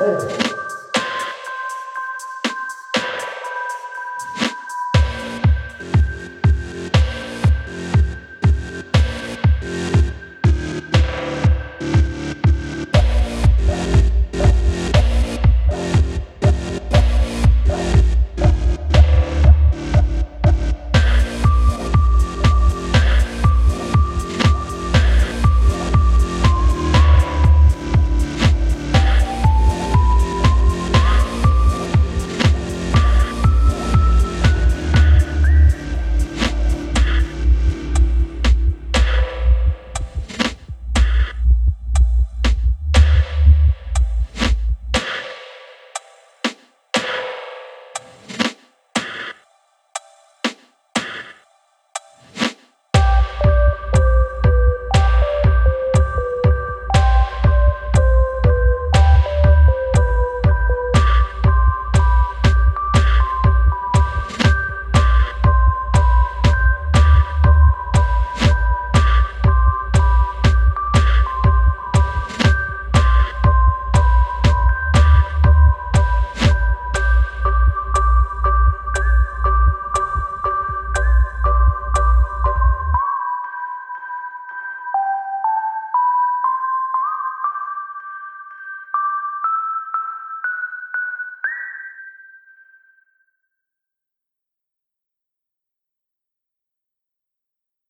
本日